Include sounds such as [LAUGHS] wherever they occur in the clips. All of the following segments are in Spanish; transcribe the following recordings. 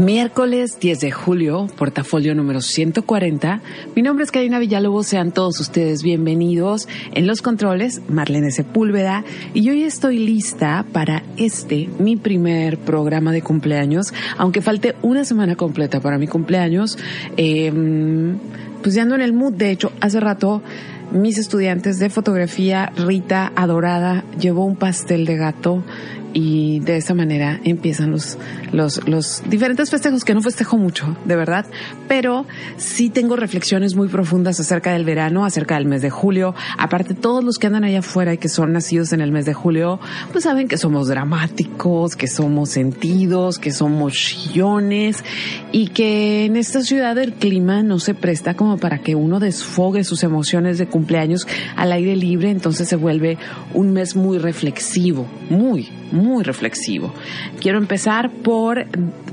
Miércoles 10 de julio, portafolio número 140. Mi nombre es Karina Villalobos, sean todos ustedes bienvenidos. En los controles, Marlene Sepúlveda, y hoy estoy lista para este, mi primer programa de cumpleaños, aunque falte una semana completa para mi cumpleaños. Eh, pues ya ando en el mood, de hecho, hace rato mis estudiantes de fotografía, Rita Adorada, llevó un pastel de gato y de esa manera empiezan los, los, los diferentes festejos que no festejo mucho, de verdad, pero sí tengo reflexiones muy profundas acerca del verano, acerca del mes de julio. Aparte, todos los que andan allá afuera y que son nacidos en el mes de julio, pues saben que somos dramáticos, que somos sentidos, que somos chillones y que en esta ciudad el clima no se presta como para que uno desfogue sus emociones de cumpleaños al aire libre, entonces se vuelve un mes muy reflexivo, muy, muy reflexivo. Quiero empezar por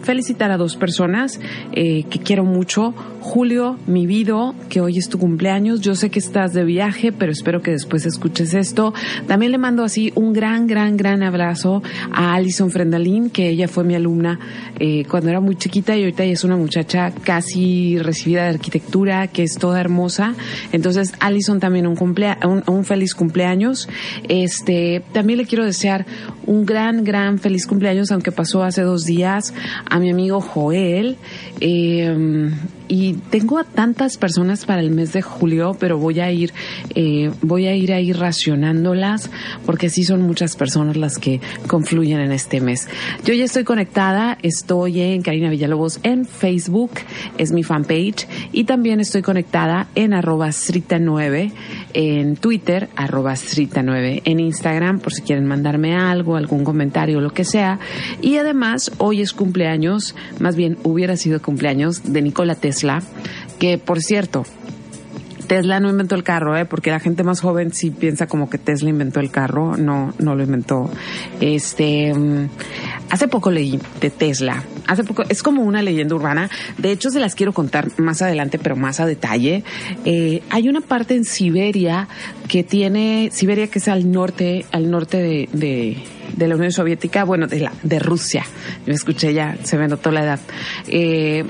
felicitar a dos personas eh, que quiero mucho. Julio, mi vida, que hoy es tu cumpleaños. Yo sé que estás de viaje, pero espero que después escuches esto. También le mando así un gran, gran, gran abrazo a Alison Frendalín, que ella fue mi alumna eh, cuando era muy chiquita y ahorita es una muchacha casi recibida de arquitectura, que es toda hermosa. Entonces, Alison también un, cumplea un feliz cumpleaños. Este, también le quiero desear un gran, gran feliz cumpleaños, aunque pasó hace dos días, a mi amigo Joel. Eh, y tengo a tantas personas para el mes de julio, pero voy a ir, eh, voy a ir ahí racionándolas porque sí son muchas personas las que confluyen en este mes. Yo ya estoy conectada, estoy en Karina Villalobos en Facebook, es mi fanpage, y también estoy conectada en arroba srita9, en Twitter, arroba srita9, en Instagram, por si quieren mandarme algo, algún comentario, lo que sea. Y además, hoy es cumpleaños, más bien hubiera sido cumpleaños de Nicola Tesla que por cierto, Tesla no inventó el carro, ¿eh? porque la gente más joven sí piensa como que Tesla inventó el carro, no, no lo inventó. Este, mm, hace poco leí de Tesla, hace poco, es como una leyenda urbana, de hecho se las quiero contar más adelante, pero más a detalle. Eh, hay una parte en Siberia que tiene, Siberia que es al norte, al norte de, de de la Unión Soviética, bueno, de la, de Rusia. Yo escuché ya, se me notó la edad. Eh,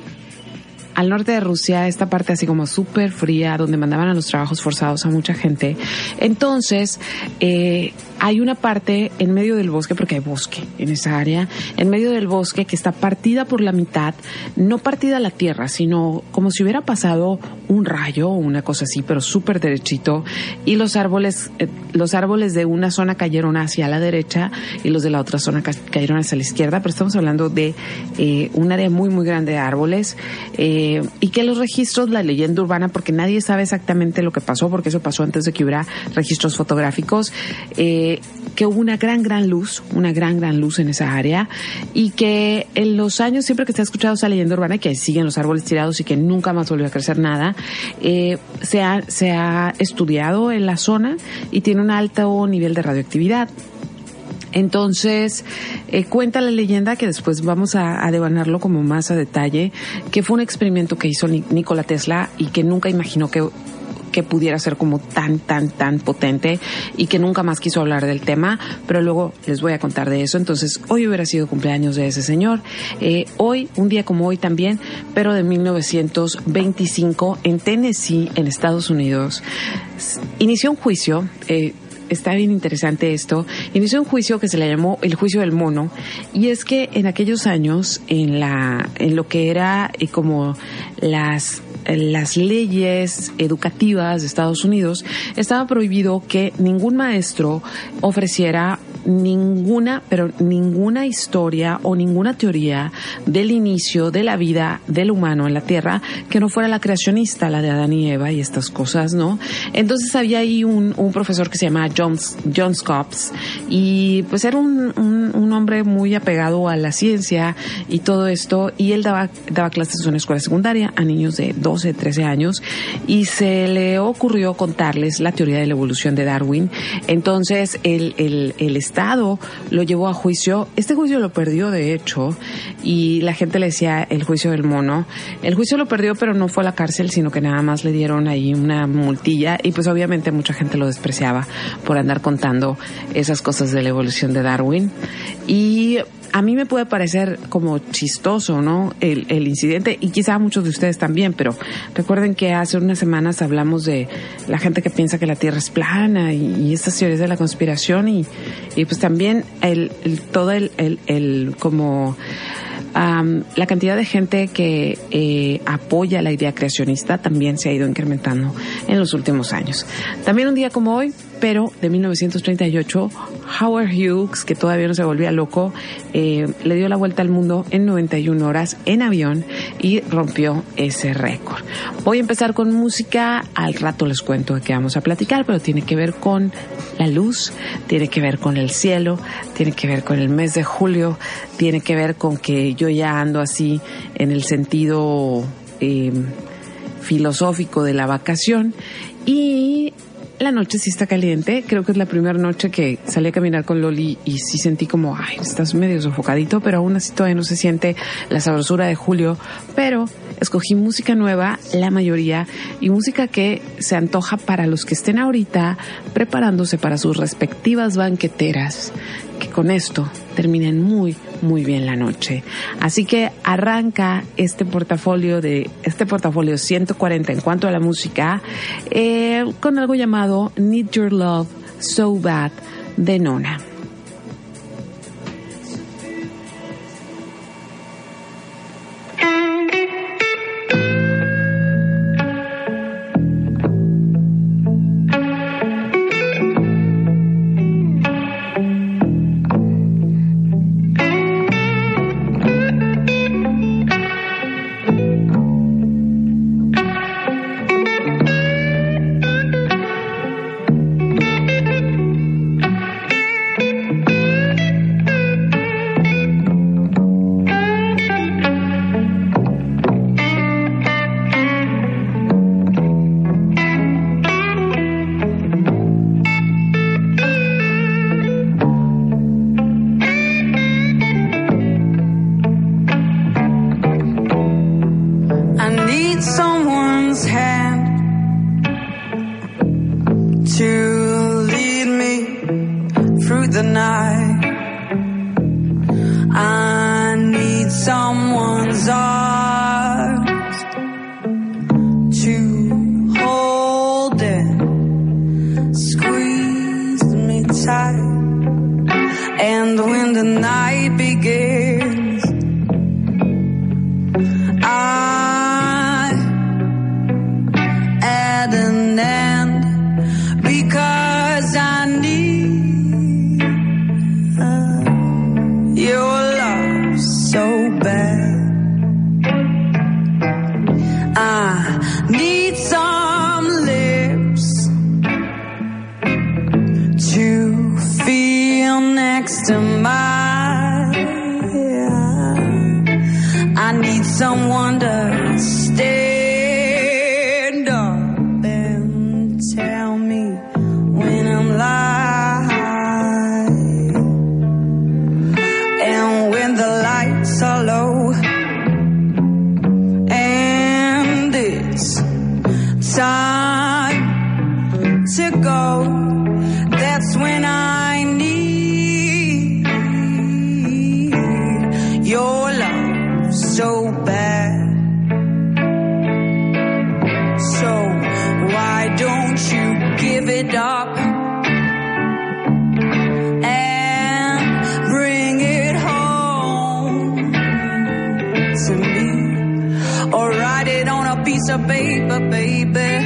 al norte de Rusia, esta parte así como súper fría, donde mandaban a los trabajos forzados a mucha gente. Entonces, eh, hay una parte en medio del bosque, porque hay bosque en esa área, en medio del bosque que está partida por la mitad, no partida la tierra, sino como si hubiera pasado un rayo o una cosa así, pero súper derechito, y los árboles, eh, los árboles de una zona cayeron hacia la derecha y los de la otra zona cayeron hacia la izquierda, pero estamos hablando de eh, un área muy, muy grande de árboles, eh, y que los registros, la leyenda urbana, porque nadie sabe exactamente lo que pasó, porque eso pasó antes de que hubiera registros fotográficos, eh, que hubo una gran, gran luz, una gran, gran luz en esa área y que en los años, siempre que se ha escuchado esa leyenda urbana, que siguen los árboles tirados y que nunca más volvió a crecer nada, eh, se, ha, se ha estudiado en la zona y tiene un alto nivel de radioactividad. Entonces, eh, cuenta la leyenda que después vamos a, a, devanarlo como más a detalle, que fue un experimento que hizo Nikola Tesla y que nunca imaginó que que pudiera ser como tan, tan, tan potente y que nunca más quiso hablar del tema, pero luego les voy a contar de eso. Entonces, hoy hubiera sido cumpleaños de ese señor. Eh, hoy, un día como hoy también, pero de 1925, en Tennessee, en Estados Unidos, inició un juicio. Eh, está bien interesante esto. Inició un juicio que se le llamó el juicio del mono y es que en aquellos años en la en lo que era eh, como las las leyes educativas de Estados Unidos estaba prohibido que ningún maestro ofreciera ninguna, pero ninguna historia o ninguna teoría del inicio de la vida del humano en la Tierra que no fuera la creacionista, la de Adán y Eva y estas cosas, ¿no? Entonces había ahí un, un profesor que se llama John, John Scopes y pues era un, un, un, hombre muy apegado a la ciencia y todo esto y él daba, daba clases en una escuela secundaria a niños de 12, 13 años y se le ocurrió contarles la teoría de la evolución de Darwin. Entonces el, el, el Estado lo llevó a juicio. Este juicio lo perdió, de hecho, y la gente le decía el juicio del mono. El juicio lo perdió, pero no fue a la cárcel, sino que nada más le dieron ahí una multilla y pues obviamente mucha gente lo despreciaba por andar contando esas cosas de la evolución de Darwin. Y a mí me puede parecer como chistoso, ¿no? El, el, incidente y quizá muchos de ustedes también, pero recuerden que hace unas semanas hablamos de la gente que piensa que la Tierra es plana y, estas teorías de la conspiración y, y pues también el, el todo el, el, el como Um, la cantidad de gente que eh, apoya la idea creacionista también se ha ido incrementando en los últimos años. También un día como hoy, pero de 1938, Howard Hughes, que todavía no se volvía loco, eh, le dio la vuelta al mundo en 91 horas en avión y rompió ese récord. Voy a empezar con música, al rato les cuento de qué vamos a platicar, pero tiene que ver con la luz, tiene que ver con el cielo, tiene que ver con el mes de julio, tiene que ver con que yo ya ando así en el sentido eh, filosófico de la vacación y la noche sí está caliente. Creo que es la primera noche que salí a caminar con Loli y sí sentí como, ay, estás medio sofocadito, pero aún así todavía no se siente la sabrosura de julio. Pero escogí música nueva, la mayoría, y música que se antoja para los que estén ahorita preparándose para sus respectivas banqueteras, que con esto terminen muy, muy bien la noche. Así que arranca este portafolio de, este portafolio 140 en cuanto a la música, eh, con algo llamado Need Your Love So Bad de Nona. don't you give it up and bring it home to me or write it on a piece of paper, baby.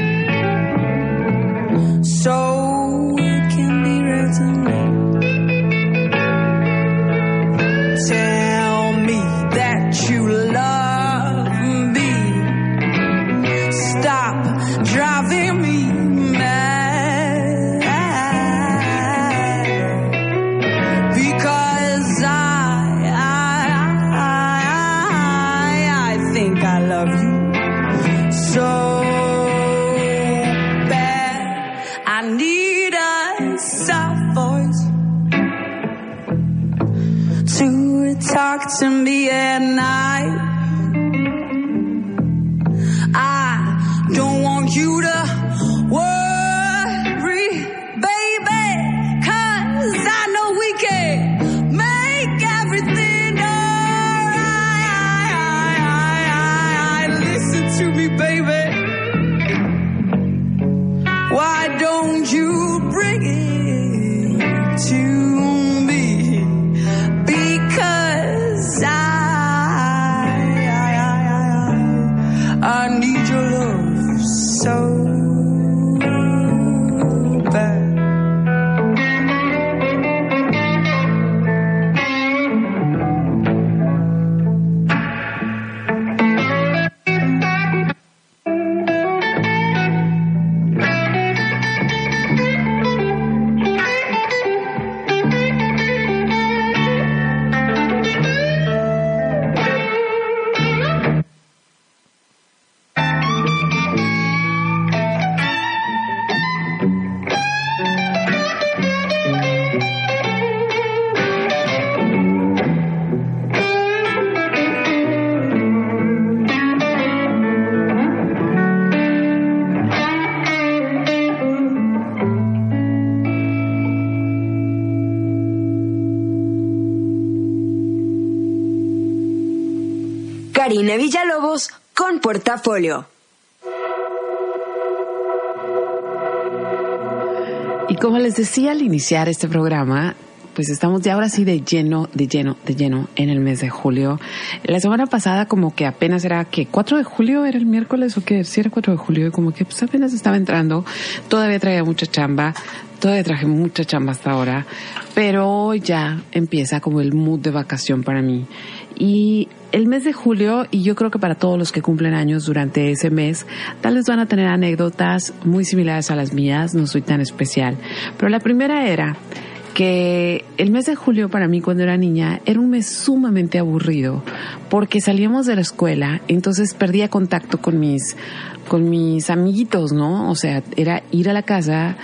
Karina Villalobos con Portafolio. Y como les decía al iniciar este programa, pues estamos ya ahora sí de lleno, de lleno, de lleno en el mes de julio. La semana pasada como que apenas era que 4 de julio era el miércoles o que si era 4 de julio y como que pues apenas estaba entrando. Todavía traía mucha chamba, todavía traje mucha chamba hasta ahora, pero ya empieza como el mood de vacación para mí. Y el mes de julio, y yo creo que para todos los que cumplen años durante ese mes, tal vez van a tener anécdotas muy similares a las mías, no soy tan especial. Pero la primera era que el mes de julio para mí cuando era niña era un mes sumamente aburrido porque salíamos de la escuela, entonces perdía contacto con mis con mis amiguitos, ¿no? O sea, era ir a la casa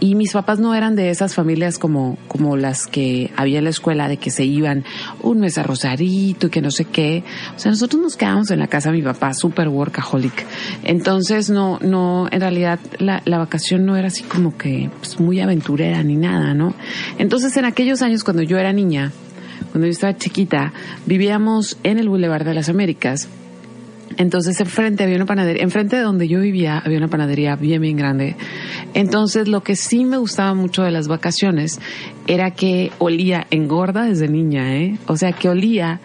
y mis papás no eran de esas familias como, como las que había en la escuela, de que se iban un mes a Rosarito y que no sé qué. O sea, nosotros nos quedábamos en la casa de mi papá, super workaholic. Entonces, no, no, en realidad la, la vacación no era así como que pues, muy aventurera ni nada, ¿no? Entonces, en aquellos años cuando yo era niña, cuando yo estaba chiquita, vivíamos en el Boulevard de las Américas entonces enfrente había una panadería, enfrente de donde yo vivía había una panadería bien, bien grande. Entonces lo que sí me gustaba mucho de las vacaciones era que olía engorda desde niña, ¿eh? O sea, que olía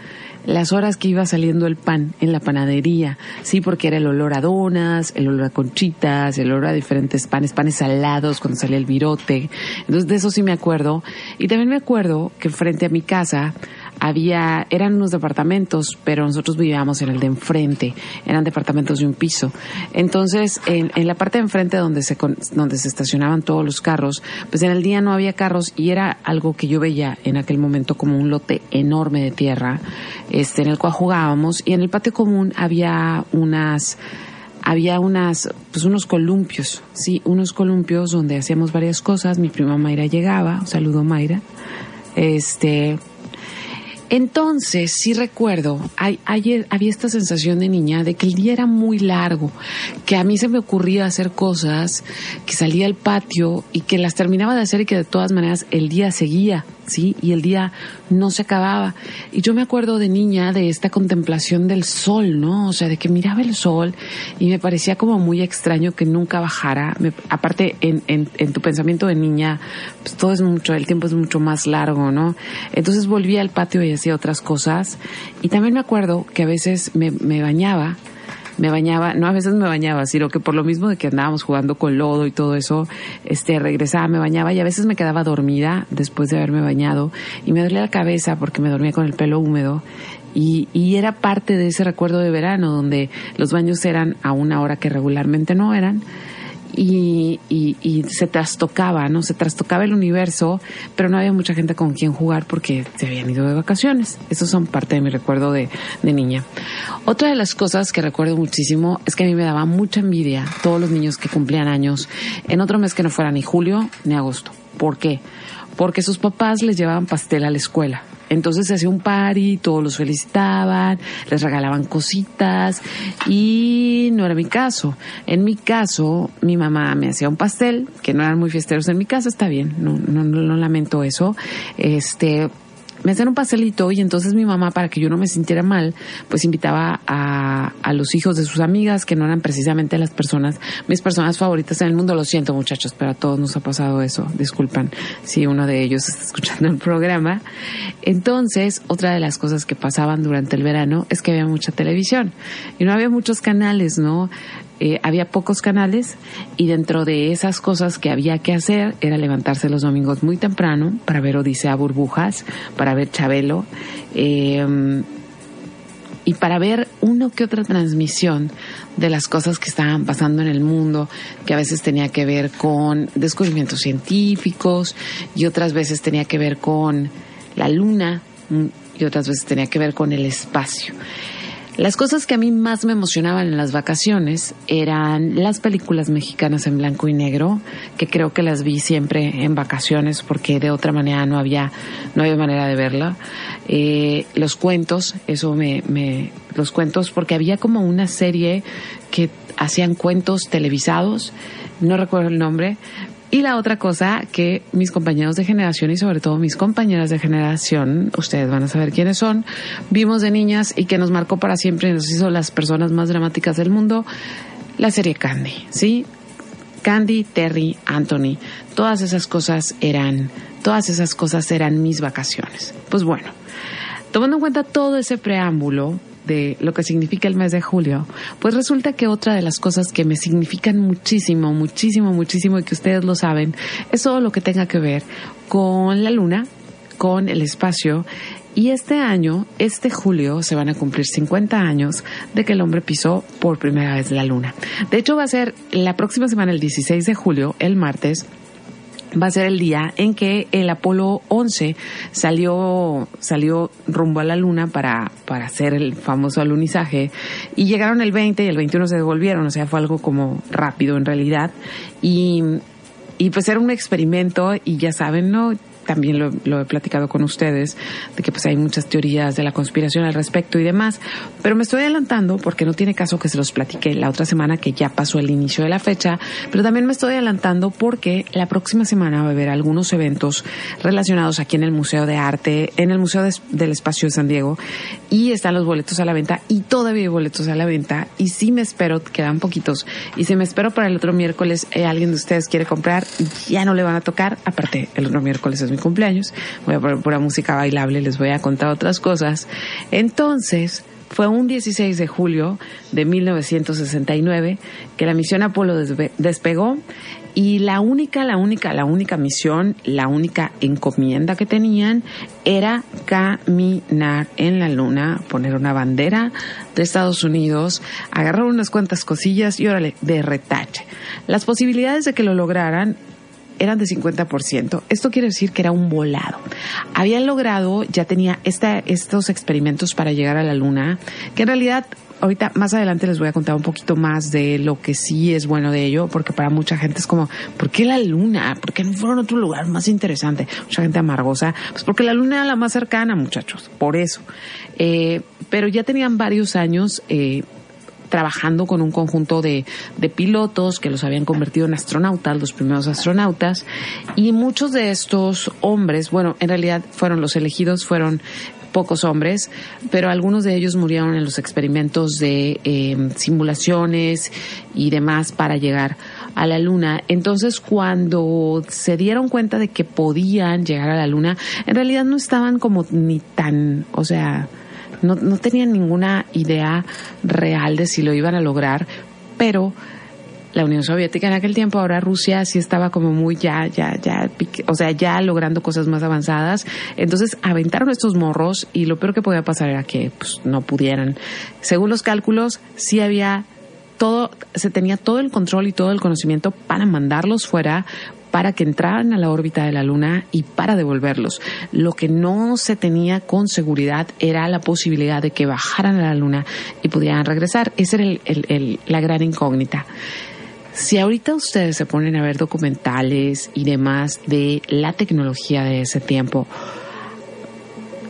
las horas que iba saliendo el pan en la panadería, sí, porque era el olor a donas, el olor a conchitas, el olor a diferentes panes, panes salados cuando salía el virote. Entonces de eso sí me acuerdo. Y también me acuerdo que frente a mi casa había, eran unos departamentos, pero nosotros vivíamos en el de enfrente, eran departamentos de un piso. Entonces, en, en la parte de enfrente donde se, donde se estacionaban todos los carros, pues en el día no había carros y era algo que yo veía en aquel momento como un lote enorme de tierra, este, en el cual jugábamos y en el patio común había unas, había unas, pues unos columpios, sí, unos columpios donde hacíamos varias cosas. Mi prima Mayra llegaba, un saludo Mayra. Este, entonces, sí recuerdo, hay, hay- había esta sensación de niña de que el día era muy largo, que a mí se me ocurría hacer cosas, que salía al patio y que las terminaba de hacer y que de todas maneras el día seguía, ¿sí? Y el día no se acababa. Y yo me acuerdo de niña de esta contemplación del sol, ¿no? O sea, de que miraba el sol y me parecía como muy extraño que nunca bajara. Aparte, en, en, en tu pensamiento de niña, pues todo es mucho, el tiempo es mucho más largo, ¿no? Entonces volvía al patio y hacía otras cosas. Y también me acuerdo que a veces me bañaba me bañaba, no a veces me bañaba, sino que por lo mismo de que andábamos jugando con lodo y todo eso, este, regresaba, me bañaba y a veces me quedaba dormida después de haberme bañado y me dolía la cabeza porque me dormía con el pelo húmedo y, y, era parte de ese recuerdo de verano donde los baños eran a una hora que regularmente no eran y, y, se trastocaba, ¿no? Se trastocaba el universo, pero no había mucha gente con quien jugar porque se habían ido de vacaciones. Esos son parte de mi recuerdo de, de niña. Otra de las cosas que recuerdo muchísimo es que a mí me daba mucha envidia todos los niños que cumplían años en otro mes que no fuera ni julio ni agosto. ¿Por qué? Porque sus papás les llevaban pastel a la escuela entonces se hacía un party, todos los felicitaban, les regalaban cositas y no era mi caso. En mi caso, mi mamá me hacía un pastel, que no eran muy fiesteros en mi casa, está bien, no, no, no lamento eso. Este, me hacían un pastelito y entonces mi mamá, para que yo no me sintiera mal, pues invitaba a, a los hijos de sus amigas, que no eran precisamente las personas, mis personas favoritas en el mundo. Lo siento muchachos, pero a todos nos ha pasado eso. Disculpan si uno de ellos está escuchando el programa. Entonces, otra de las cosas que pasaban durante el verano es que había mucha televisión y no había muchos canales, ¿no? Eh, había pocos canales y dentro de esas cosas que había que hacer era levantarse los domingos muy temprano para ver Odisea Burbujas, para ver Chabelo eh, y para ver uno que otra transmisión de las cosas que estaban pasando en el mundo, que a veces tenía que ver con descubrimientos científicos y otras veces tenía que ver con la luna mm, y otras veces tenía que ver con el espacio. Las cosas que a mí más me emocionaban en las vacaciones eran las películas mexicanas en blanco y negro, que creo que las vi siempre en vacaciones porque de otra manera no había, no había manera de verla. Eh, los cuentos, eso me, me, los cuentos, porque había como una serie que hacían cuentos televisados, no recuerdo el nombre, y la otra cosa que mis compañeros de generación y sobre todo mis compañeras de generación, ustedes van a saber quiénes son, vimos de niñas y que nos marcó para siempre y nos hizo las personas más dramáticas del mundo, la serie Candy, ¿sí? Candy, Terry, Anthony, todas esas cosas eran, todas esas cosas eran mis vacaciones. Pues bueno, tomando en cuenta todo ese preámbulo, de lo que significa el mes de julio, pues resulta que otra de las cosas que me significan muchísimo, muchísimo, muchísimo y que ustedes lo saben, es todo lo que tenga que ver con la luna, con el espacio. Y este año, este julio, se van a cumplir 50 años de que el hombre pisó por primera vez la luna. De hecho, va a ser la próxima semana, el 16 de julio, el martes, va a ser el día en que el Apolo 11 salió, salió rumbo a la Luna para, para hacer el famoso alunizaje. Y llegaron el 20 y el 21 se devolvieron, o sea, fue algo como rápido en realidad. Y, y pues era un experimento y ya saben, ¿no? También lo, he platicado con ustedes, de que pues hay muchas teorías de la conspiración al respecto y demás, pero me estoy adelantando porque no tiene caso que se los platique la otra semana que ya pasó el inicio de la fecha, pero también me estoy adelantando porque la próxima semana va a haber algunos eventos relacionados aquí en el Museo de Arte, en el Museo de, del Espacio de San Diego, y están los boletos a la venta y todavía hay boletos a la venta y sí me espero, quedan poquitos, y si me espero para el otro miércoles eh, alguien de ustedes quiere comprar, ya no le van a tocar, aparte el otro miércoles es mi cumpleaños, voy a poner pura música bailable, les voy a contar otras cosas. Entonces, fue un 16 de julio de 1969 que la misión Apolo despegó y la única, la única, la única misión, la única encomienda que tenían era caminar en la luna, poner una bandera de Estados Unidos, agarrar unas cuantas cosillas y órale, de retache. Las posibilidades de que lo lograran eran de 50%. Esto quiere decir que era un volado. Habían logrado, ya tenía esta, estos experimentos para llegar a la luna, que en realidad ahorita más adelante les voy a contar un poquito más de lo que sí es bueno de ello, porque para mucha gente es como, ¿por qué la luna? ¿Por qué no fueron a otro lugar más interesante? Mucha gente amargosa, pues porque la luna era la más cercana, muchachos, por eso. Eh, pero ya tenían varios años eh, trabajando con un conjunto de, pilotos que los habían convertido en astronautas, los primeros astronautas, y muchos de estos hombres, bueno, en realidad fueron los elegidos, fueron pocos hombres, pero algunos de ellos murieron en los experimentos de eh, simulaciones y demás para llegar a la luna. Entonces, cuando se dieron cuenta de que podían llegar a la luna, en realidad no estaban como ni tan, o sea, no, no tenían ninguna idea real de si lo iban a lograr, pero la Unión Soviética en aquel tiempo, ahora Rusia sí estaba como muy ya, ya, ya, o sea, ya logrando cosas más avanzadas. Entonces aventaron estos morros y lo peor que podía pasar era que pues, no pudieran. Según los cálculos, sí había todo, se tenía todo el control y todo el conocimiento para mandarlos fuera, para que entraran a la órbita de la Luna y para devolverlos. Lo que no se tenía con seguridad era la posibilidad de que bajaran a la Luna y pudieran regresar. Esa era la gran incógnita. Si ahorita ustedes se ponen a ver documentales y demás de la tecnología de ese tiempo,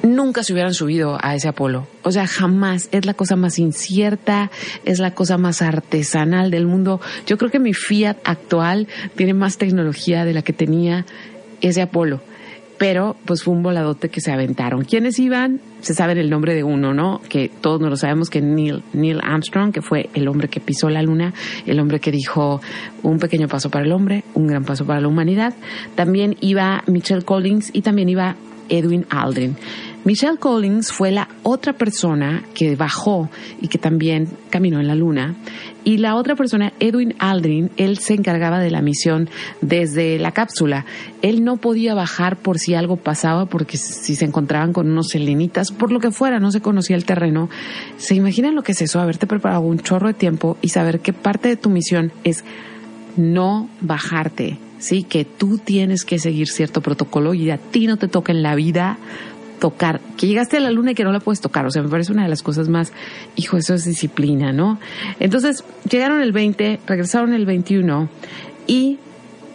nunca se hubieran subido a ese Apolo. O sea, jamás. Es la cosa más incierta, es la cosa más artesanal del mundo. Yo creo que mi Fiat actual tiene más tecnología de la que tenía ese Apolo pero pues fue un voladote que se aventaron. ¿Quiénes iban? Se sabe el nombre de uno, ¿no? Que todos nos lo sabemos, que Neil, Neil Armstrong, que fue el hombre que pisó la luna, el hombre que dijo un pequeño paso para el hombre, un gran paso para la humanidad. También iba Michelle Collins y también iba Edwin Aldrin. Michelle Collins fue la otra persona que bajó y que también caminó en la luna. Y la otra persona, Edwin Aldrin, él se encargaba de la misión desde la cápsula. Él no podía bajar por si algo pasaba, porque si se encontraban con unos selenitas, por lo que fuera, no se conocía el terreno. ¿Se imaginan lo que es eso? Haberte preparado un chorro de tiempo y saber que parte de tu misión es no bajarte, ¿sí? Que tú tienes que seguir cierto protocolo y a ti no te toca en la vida tocar, que llegaste a la luna y que no la puedes tocar. O sea, me parece una de las cosas más, hijo, eso es disciplina, ¿no? Entonces, llegaron el 20, regresaron el 21 y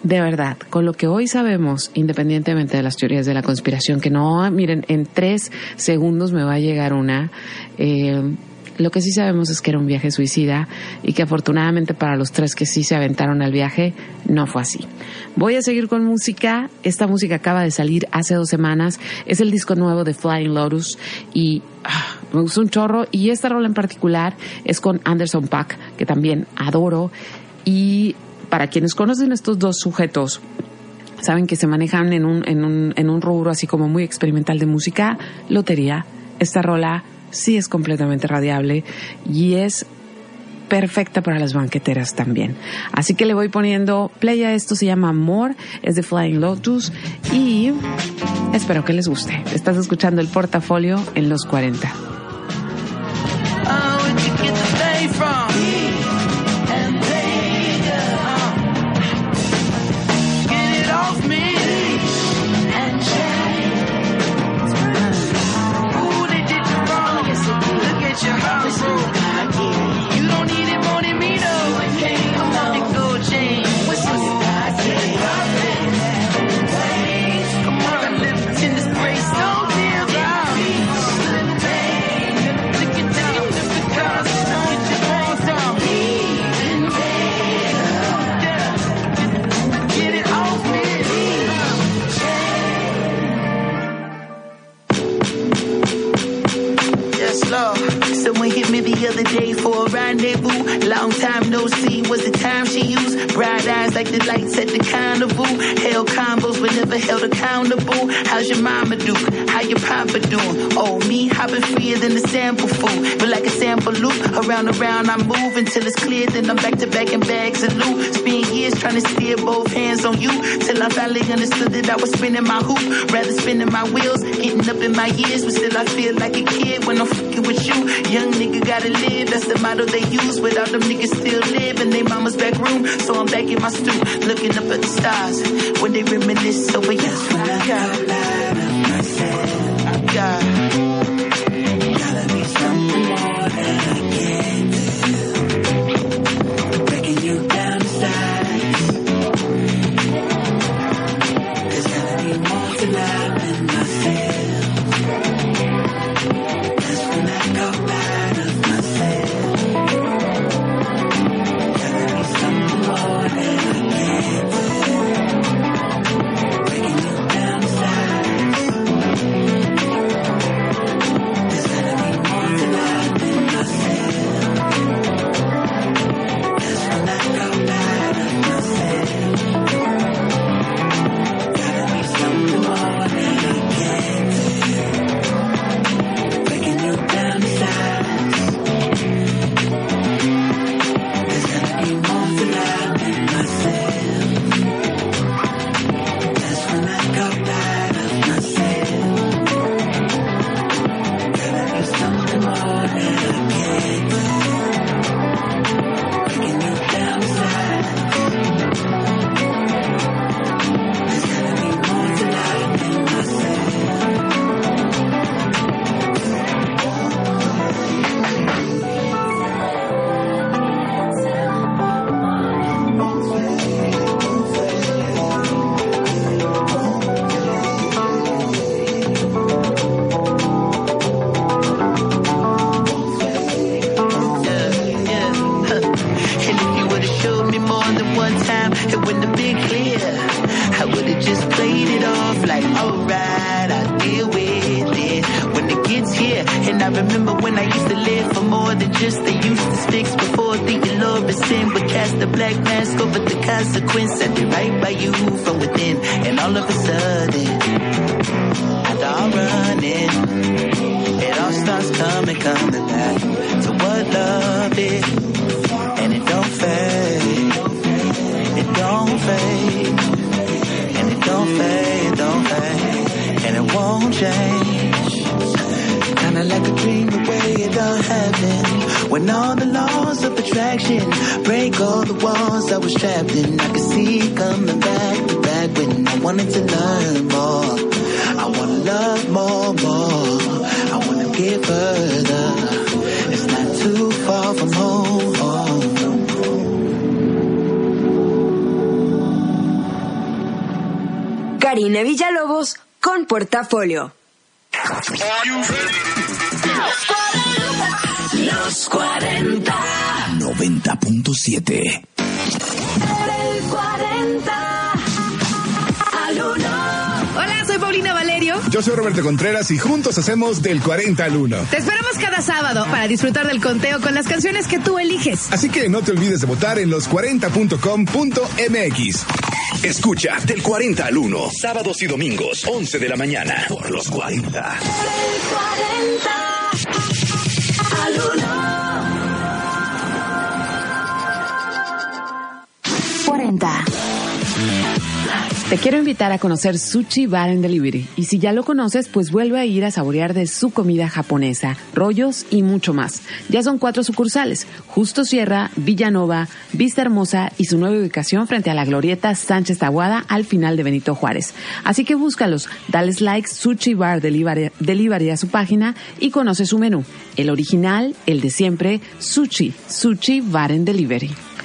de verdad, con lo que hoy sabemos, independientemente de las teorías de la conspiración, que no, miren, en tres segundos me va a llegar una, eh, lo que sí sabemos es que era un viaje suicida y que afortunadamente para los tres que sí se aventaron al viaje no fue así. Voy a seguir con música. Esta música acaba de salir hace dos semanas. Es el disco nuevo de Flying Lotus y ah, me gustó un chorro. Y esta rola en particular es con Anderson Pack, que también adoro. Y para quienes conocen estos dos sujetos, saben que se manejan en un, en un, en un rubro así como muy experimental de música, lotería. Esta rola sí es completamente radiable y es perfecta para las banqueteras también. Así que le voy poniendo play a esto, se llama More, es de Flying Lotus y espero que les guste. Estás escuchando el portafolio en los 40. Long time no see was the time she used. Bright eyes like the lights at the carnival. Held combos but never held accountable. How's your mama do? How your papa doing? Oh, me, I've been freer than the sample fool. But like a sample loop, around and around I move until it's clear. Then I'm back to back in bags of loot. Spend years trying to steer both hands on you. Till I finally understood that I was spinning my hoop. Rather spinning my wheels, getting up in my ears. But still I feel like a kid when I'm fucking with you. Young nigga gotta live, that's the motto they use. Without them niggas still live in their mama's back room. So I'm back in my stoop, looking up at the stars. When they reminisce over yes, Portafolio. Los 40. 90.7. El 40 al 1. Hola, soy Paulina Valerio. Yo soy Roberto Contreras y juntos hacemos del 40 al 1. Te esperamos cada sábado para disfrutar del conteo con las canciones que tú eliges. Así que no te olvides de votar en los40.com.mx. Escucha del 40 al 1. Sábados y domingos, 11 de la mañana. Por los 40. El 40 Te quiero invitar a conocer Sushi Bar and Delivery. Y si ya lo conoces, pues vuelve a ir a saborear de su comida japonesa, rollos y mucho más. Ya son cuatro sucursales. Justo Sierra, Villanova, Vista Hermosa y su nueva ubicación frente a la glorieta Sánchez Taguada al final de Benito Juárez. Así que búscalos, dales like Sushi Bar Delivery, Delivery a su página y conoce su menú. El original, el de siempre, Sushi, Sushi Bar and Delivery.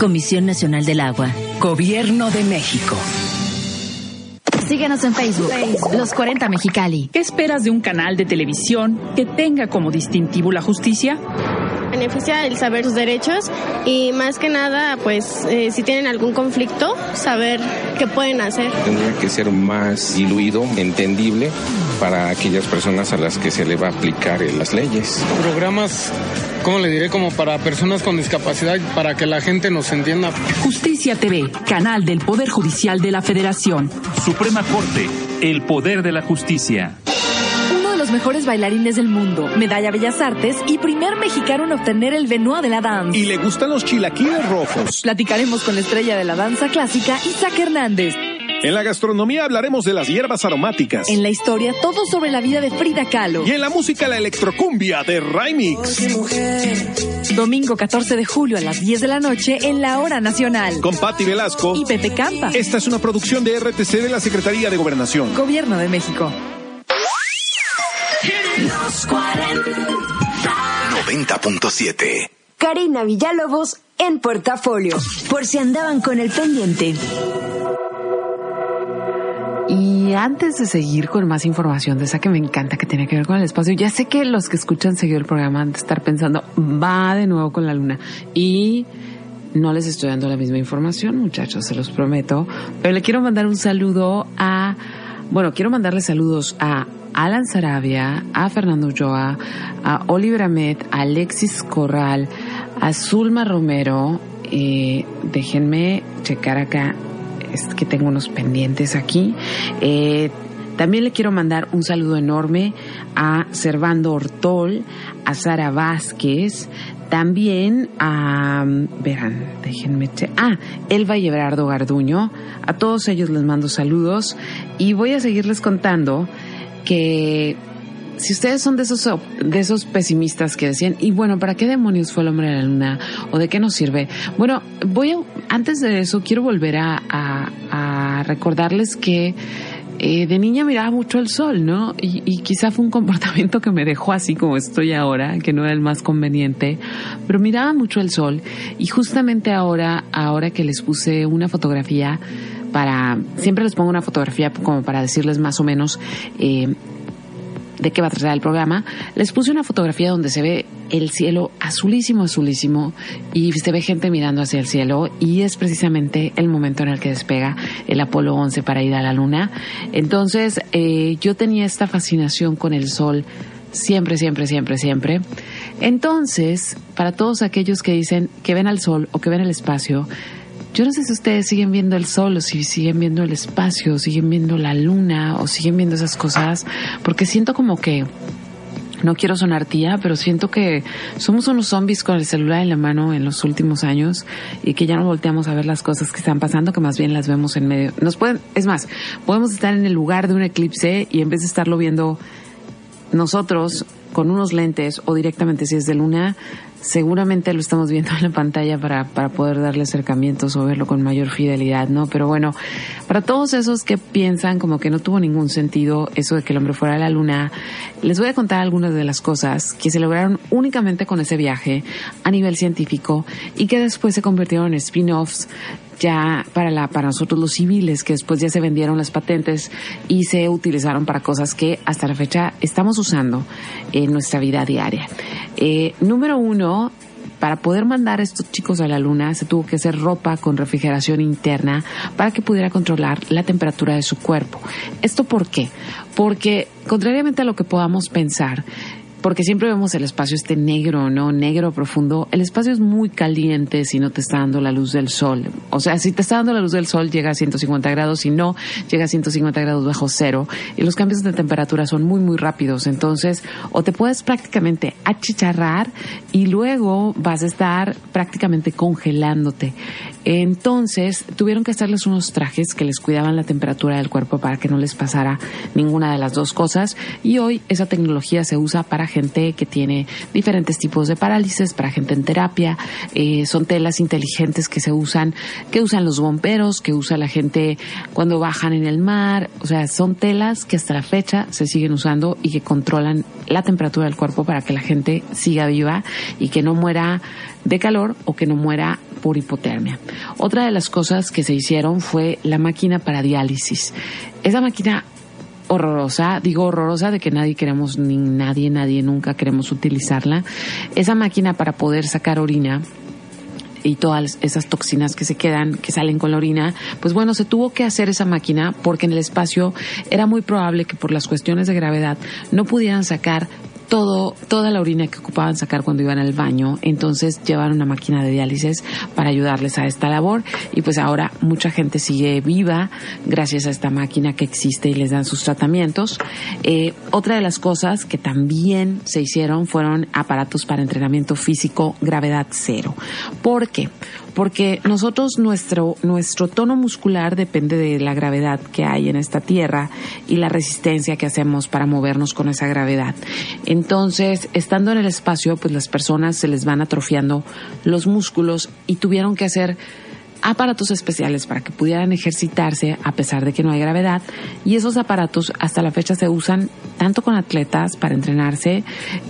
Comisión Nacional del Agua. Gobierno de México. Síguenos en Facebook, Los 40 Mexicali. ¿Qué esperas de un canal de televisión que tenga como distintivo la justicia? Beneficia el saber sus derechos y más que nada, pues eh, si tienen algún conflicto, saber qué pueden hacer. Tendría que ser más diluido, entendible para aquellas personas a las que se le va a aplicar las leyes. Programas, ¿cómo le diré? Como para personas con discapacidad, para que la gente nos entienda. Justicia TV, canal del Poder Judicial de la Federación. Suprema Corte, el poder de la justicia. Uno de los mejores bailarines del mundo, medalla Bellas Artes y primer mexicano en obtener el Benoit de la Danza. Y le gustan los chilaquiles rojos. Platicaremos con la estrella de la danza clásica, Isaac Hernández. En la gastronomía hablaremos de las hierbas aromáticas. En la historia, todo sobre la vida de Frida Kahlo. Y en la música, la electrocumbia de Rymix. Domingo 14 de julio a las 10 de la noche en la Hora Nacional. Con Patti Velasco y Pepe Campa. Esta es una producción de RTC de la Secretaría de Gobernación. Gobierno de México. Los 40. 90.7. Karina Villalobos en portafolio. Por si andaban con el pendiente. Y antes de seguir con más información de esa que me encanta que tiene que ver con el espacio, ya sé que los que escuchan seguido el programa han de estar pensando, va de nuevo con la luna. Y no les estoy dando la misma información, muchachos, se los prometo. Pero le quiero mandar un saludo a, bueno, quiero mandarle saludos a Alan Sarabia, a Fernando Ulloa, a Oliver Amet, a Alexis Corral, a Zulma Romero. Eh, déjenme checar acá es que tengo unos pendientes aquí. Eh, también le quiero mandar un saludo enorme a Servando Ortol, a Sara Vázquez, también a, verán, déjenme, ah, Elba y Everardo Garduño, a todos ellos les mando saludos y voy a seguirles contando que si ustedes son de esos, de esos pesimistas que decían, y bueno, ¿para qué demonios fue el hombre de la luna? ¿O de qué nos sirve? Bueno, voy a, antes de eso, quiero volver a, recordarles que eh, de niña miraba mucho el sol, ¿no? Y, y, quizá fue un comportamiento que me dejó así como estoy ahora, que no era el más conveniente, pero miraba mucho el sol y justamente ahora, ahora que les puse una fotografía para, siempre les pongo una fotografía como para decirles más o menos eh, de qué va a tratar el programa, les puse una fotografía donde se ve el cielo azulísimo, azulísimo y se ve gente mirando hacia el cielo y es precisamente el momento en el que despega el Apolo 11 para ir a la luna. Entonces eh, yo tenía esta fascinación con el sol siempre, siempre, siempre, siempre. Entonces, para todos aquellos que dicen que ven al sol o que ven el espacio, yo no sé si ustedes siguen viendo el sol o si siguen viendo el espacio, o siguen viendo la luna o siguen viendo esas cosas, porque siento como que no quiero sonar tía, pero siento que somos unos zombies con el celular en la mano en los últimos años y que ya no volteamos a ver las cosas que están pasando, que más bien las vemos en medio. Nos pueden, es más, podemos estar en el lugar de un eclipse y en vez de estarlo viendo nosotros con unos lentes o directamente si es de luna, seguramente lo estamos viendo en la pantalla para, para poder darle acercamientos o verlo con mayor fidelidad, ¿no? Pero bueno, para todos esos que piensan como que no tuvo ningún sentido eso de que el hombre fuera a la luna, les voy a contar algunas de las cosas que se lograron únicamente con ese viaje a nivel científico y que después se convirtieron en spin-offs ya para la para nosotros los civiles que después ya se vendieron las patentes y se utilizaron para cosas que hasta la fecha estamos usando en nuestra vida diaria. Eh, número uno, para poder mandar a estos chicos a la luna se tuvo que hacer ropa con refrigeración interna para que pudiera controlar la temperatura de su cuerpo. ¿Esto por qué? Porque contrariamente a lo que podamos pensar, porque siempre vemos el espacio este negro, ¿no? Negro profundo. El espacio es muy caliente si no te está dando la luz del sol. O sea, si te está dando la luz del sol llega a 150 grados, si no, llega a 150 grados bajo cero. Y los cambios de temperatura son muy, muy rápidos. Entonces, o te puedes prácticamente achicharrar y luego vas a estar prácticamente congelándote. Entonces, tuvieron que hacerles unos trajes que les cuidaban la temperatura del cuerpo para que no les pasara ninguna de las dos cosas. Y hoy esa tecnología se usa para gente que tiene diferentes tipos de parálisis, para gente en terapia. Eh, son telas inteligentes que se usan, que usan los bomberos, que usa la gente cuando bajan en el mar. O sea, son telas que hasta la fecha se siguen usando y que controlan la temperatura del cuerpo para que la gente siga viva y que no muera de calor o que no muera por hipotermia. Otra de las cosas que se hicieron fue la máquina para diálisis. Esa máquina horrorosa, digo horrorosa de que nadie queremos, ni nadie, nadie nunca queremos utilizarla. Esa máquina para poder sacar orina y todas esas toxinas que se quedan, que salen con la orina, pues bueno, se tuvo que hacer esa máquina porque en el espacio era muy probable que por las cuestiones de gravedad no pudieran sacar todo, toda la orina que ocupaban sacar cuando iban al baño. Entonces llevaron una máquina de diálisis para ayudarles a esta labor y pues ahora mucha gente sigue viva gracias a esta máquina que existe y les dan sus tratamientos. Eh, otra de las cosas que también se hicieron fueron aparatos para entrenamiento físico gravedad cero. ¿Por qué? Porque nosotros nuestro nuestro tono muscular depende de la gravedad que hay en esta tierra y la resistencia que hacemos para movernos con esa gravedad. Entonces, estando en el espacio, pues las personas se les van atrofiando los músculos y tuvieron que hacer aparatos especiales para que pudieran ejercitarse a pesar de que no hay gravedad y esos aparatos hasta la fecha se usan tanto con atletas para entrenarse,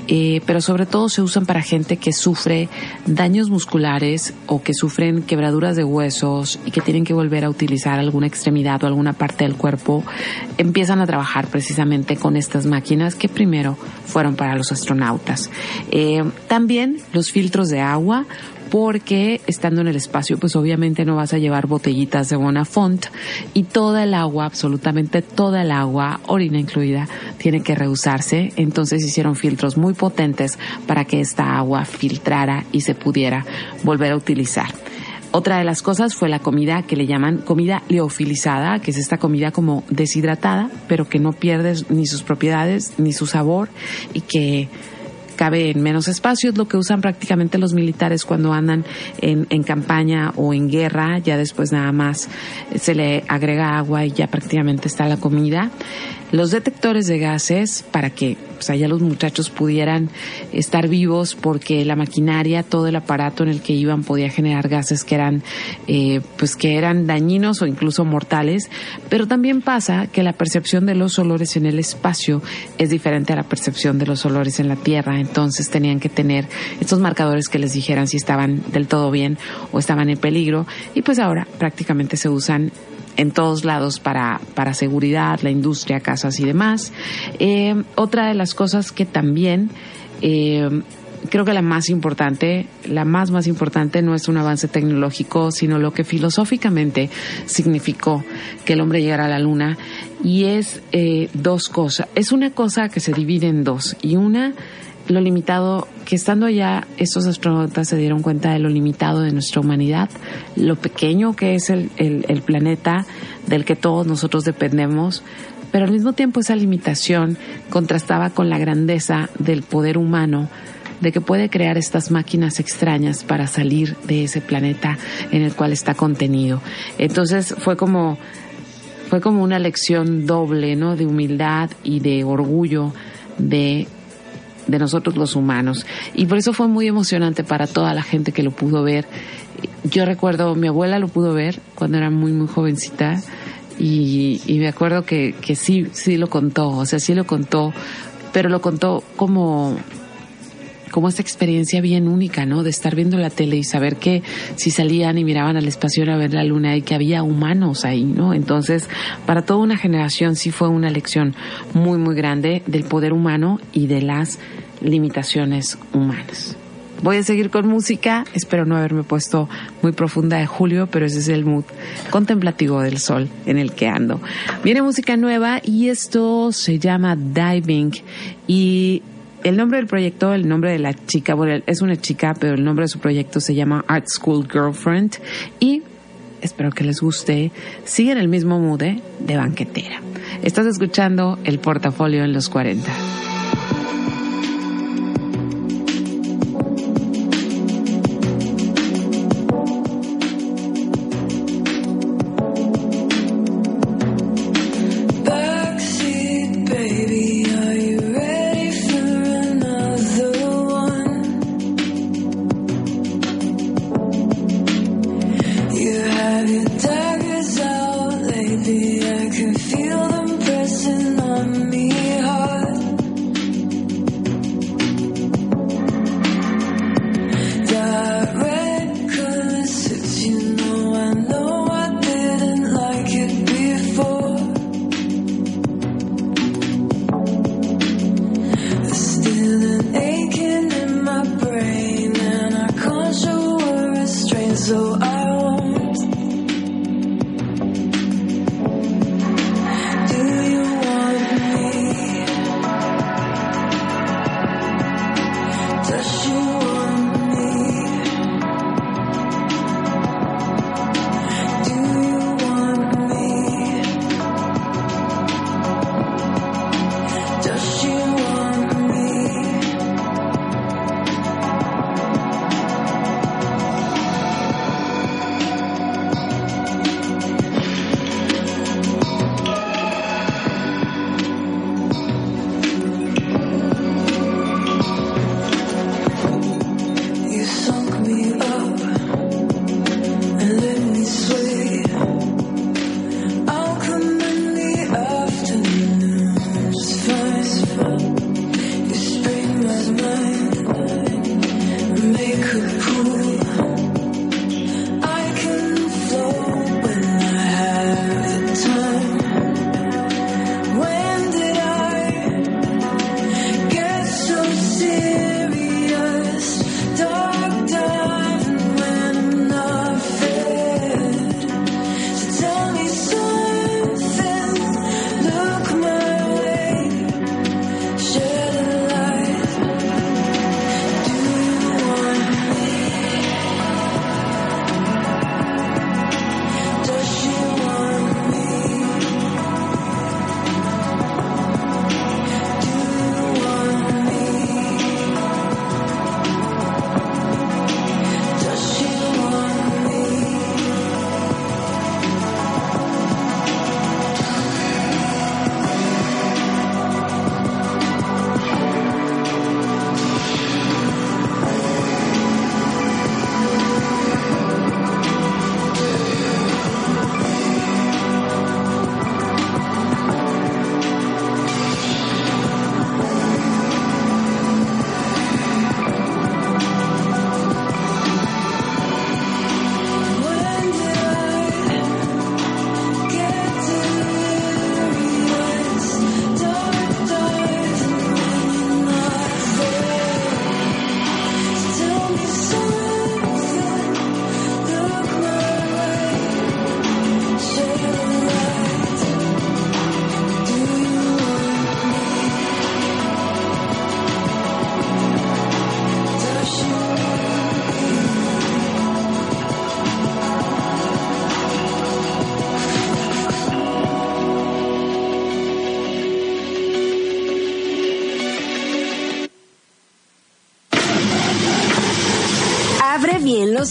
eh, pero sobre todo se usan para gente que sufre daños musculares o que sufren quebraduras de huesos y que tienen que volver a utilizar alguna extremidad o alguna parte del cuerpo, empiezan a trabajar precisamente con estas máquinas que primero fueron para los astronautas. Eh, también los filtros de agua porque estando en el espacio, pues obviamente no vas a llevar botellitas de Bonafont y toda el agua, absolutamente toda el agua, orina incluida, tiene que reusarse. Entonces hicieron filtros muy potentes para que esta agua filtrara y se pudiera volver a utilizar. Otra de las cosas fue la comida que le llaman comida leofilizada, que es esta comida como deshidratada, pero que no pierde ni sus propiedades ni su sabor y que cabe en menos espacios, lo que usan prácticamente los militares cuando andan en, en campaña o en guerra, ya después nada más se le agrega agua y ya prácticamente está la comida. Los detectores de gases para que pues, allá los muchachos pudieran estar vivos porque la maquinaria, todo el aparato en el que iban podía generar gases que eran, eh, pues que eran dañinos o incluso mortales. Pero también pasa que la percepción de los olores en el espacio es diferente a la percepción de los olores en la Tierra. Entonces tenían que tener estos marcadores que les dijeran si estaban del todo bien o estaban en peligro. Y pues ahora prácticamente se usan en todos lados para, para seguridad, la industria, casas y demás. Eh, otra de las cosas que también eh, creo que la más importante, la más más importante no es un avance tecnológico, sino lo que filosóficamente significó que el hombre llegara a la luna y es eh, dos cosas. Es una cosa que se divide en dos y una lo limitado, que estando allá estos astronautas se dieron cuenta de lo limitado de nuestra humanidad, lo pequeño que es el, el, planeta del que todos nosotros dependemos, pero al mismo tiempo esa limitación contrastaba con la grandeza del poder humano de que puede crear estas máquinas extrañas para salir de ese planeta en el cual está contenido. Entonces fue como fue como una lección doble, ¿no? De humildad y de orgullo de de nosotros los humanos. Y por eso fue muy emocionante para toda la gente que lo pudo ver. Yo recuerdo, mi abuela lo pudo ver cuando era muy, muy jovencita y, me acuerdo que, que sí, sí lo contó, o sea, sí lo contó, pero lo contó como como esta experiencia bien única, ¿no? De estar viendo la tele y saber que si salían y miraban al espacio a ver la luna y que había humanos ahí, ¿no? Entonces, para toda una generación sí fue una lección muy, muy grande del poder humano y de las limitaciones humanas. Voy a seguir con música, espero no haberme puesto muy profunda de julio, pero ese es el mood contemplativo del sol en el que ando. Viene música nueva y esto se llama Diving y el nombre del proyecto, el nombre de la chica, bueno, es una chica, pero el nombre de su proyecto se llama Art School Girlfriend y espero que les guste. Sigue el mismo mood ¿eh? de banquetera. Estás escuchando el portafolio en los 40.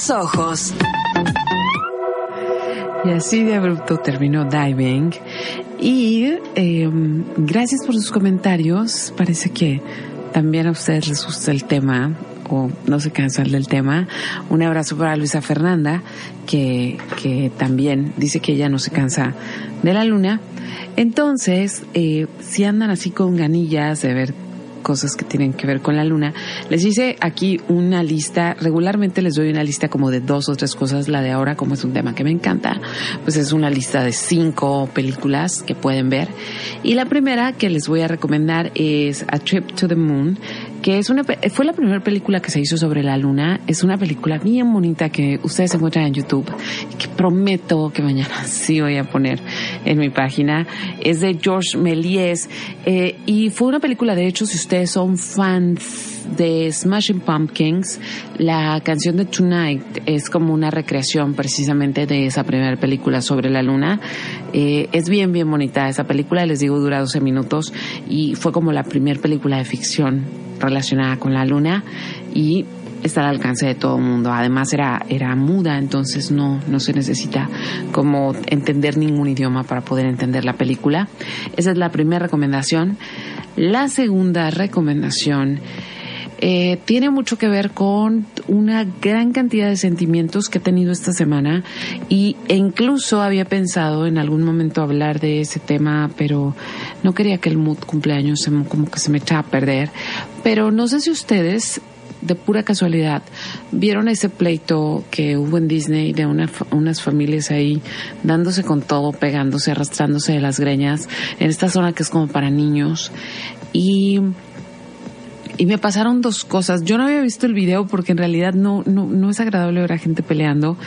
Ojos. Y así de abrupto terminó Diving. Y eh, gracias por sus comentarios. Parece que también a ustedes les gusta el tema o no se cansan del tema. Un abrazo para Luisa Fernanda, que, que también dice que ella no se cansa de la luna. Entonces, eh, si andan así con ganillas de ver cosas que tienen que ver con la luna. Les hice aquí una lista, regularmente les doy una lista como de dos o tres cosas, la de ahora como es un tema que me encanta, pues es una lista de cinco películas que pueden ver. Y la primera que les voy a recomendar es A Trip to the Moon, es una fue la primera película que se hizo sobre la luna. Es una película bien bonita que ustedes encuentran en YouTube que prometo que mañana [LAUGHS] sí voy a poner en mi página. Es de George Méliès eh, y fue una película, de hecho, si ustedes son fans de Smashing Pumpkins, la canción de Tonight es como una recreación precisamente de esa primera película sobre la luna. Eh, es bien, bien bonita esa película, les digo, dura 12 minutos y fue como la primera película de ficción relacionada con la luna y está al alcance de todo el mundo. Además era, era muda, entonces no, no se necesita como entender ningún idioma para poder entender la película. Esa es la primera recomendación. La segunda recomendación eh, tiene mucho que ver con una gran cantidad de sentimientos que he tenido esta semana y e incluso había pensado en algún momento hablar de ese tema, pero no quería que el mood cumpleaños se, como que se me echara a perder. Pero no sé si ustedes de pura casualidad, vieron ese pleito que hubo en Disney de unas familias ahí dándose con todo, pegándose, arrastrándose de las greñas en esta zona que es como para niños. Y y me pasaron dos cosas. Yo no había visto el video porque en realidad no, no, no es agradable ver a gente peleando,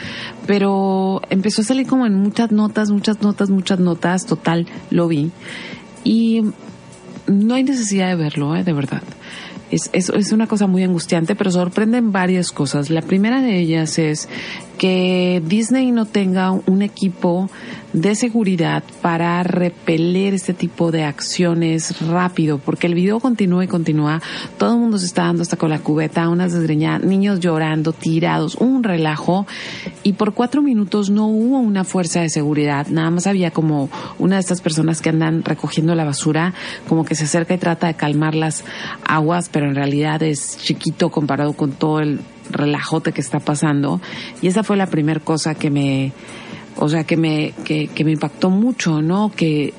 pero empezó a salir como en muchas notas, muchas notas, muchas notas, total, lo vi. Y no hay necesidad de verlo, ¿eh? de verdad. Es, es, es una cosa muy angustiante, pero sorprenden varias cosas. La primera de ellas es que Disney no tenga un equipo de seguridad para repeler este tipo de acciones rápido, porque el video continúa y continúa, todo el mundo se está dando hasta con la cubeta, unas desgreñadas, niños llorando, tirados, un relajo, y por cuatro minutos no hubo una fuerza de seguridad, nada más había como una de estas personas que andan recogiendo la basura, como que se acerca y trata de calmar las aguas, pero en realidad es chiquito comparado con todo el relajote que está pasando. Y esa fue la primera cosa que me, o sea, que me, que, me impactó mucho, ¿no? Que